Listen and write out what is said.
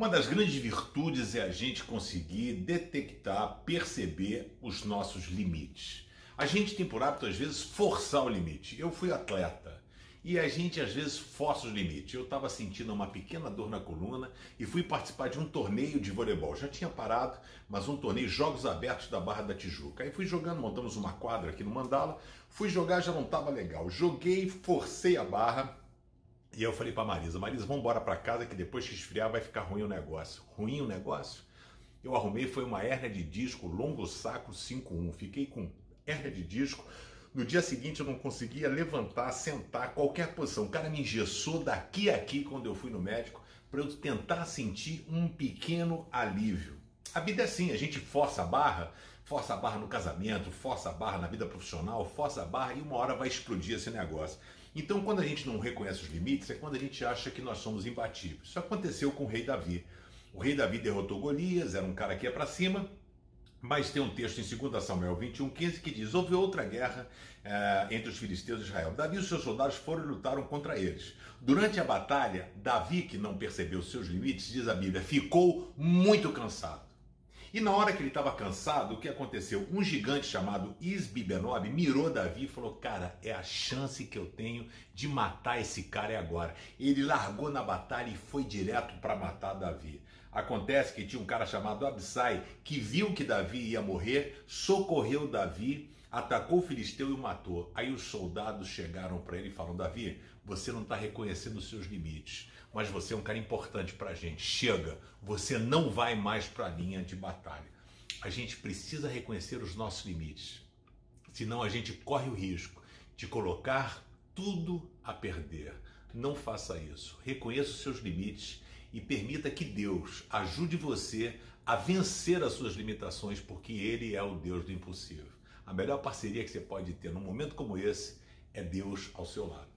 Uma das grandes virtudes é a gente conseguir detectar, perceber os nossos limites. A gente tem por hábito, às vezes, forçar o limite. Eu fui atleta e a gente, às vezes, força os limites. Eu estava sentindo uma pequena dor na coluna e fui participar de um torneio de voleibol. Já tinha parado, mas um torneio, Jogos Abertos da Barra da Tijuca. Aí fui jogando, montamos uma quadra aqui no Mandala. Fui jogar, já não estava legal. Joguei, forcei a barra e eu falei para Marisa, Marisa, vamos embora para casa que depois que esfriar vai ficar ruim o negócio. Ruim o negócio? Eu arrumei foi uma hérnia de disco longo sacro 5-1. Fiquei com hérnia de disco. No dia seguinte eu não conseguia levantar, sentar, qualquer posição. O cara me engessou daqui a aqui quando eu fui no médico para eu tentar sentir um pequeno alívio. A vida é assim, a gente força a barra, força a barra no casamento, força a barra na vida profissional, força a barra e uma hora vai explodir esse negócio. Então, quando a gente não reconhece os limites, é quando a gente acha que nós somos imbatíveis. Isso aconteceu com o rei Davi. O rei Davi derrotou Golias, era um cara que ia para cima, mas tem um texto em 2 Samuel 21,15 que diz: Houve outra guerra eh, entre os filisteus e Israel. Davi e os seus soldados foram e lutaram contra eles. Durante a batalha, Davi, que não percebeu seus limites, diz a Bíblia, ficou muito cansado. E na hora que ele estava cansado, o que aconteceu? Um gigante chamado Isbibenob mirou Davi e falou: Cara, é a chance que eu tenho de matar esse cara é agora. Ele largou na batalha e foi direto para matar Davi. Acontece que tinha um cara chamado Absai que viu que Davi ia morrer, socorreu Davi, atacou o filisteu e o matou. Aí os soldados chegaram para ele e falaram: Davi, você não está reconhecendo os seus limites mas você é um cara importante para a gente. Chega, você não vai mais para a linha de batalha. A gente precisa reconhecer os nossos limites, senão a gente corre o risco de colocar tudo a perder. Não faça isso. Reconheça os seus limites e permita que Deus ajude você a vencer as suas limitações, porque Ele é o Deus do impossível. A melhor parceria que você pode ter num momento como esse é Deus ao seu lado.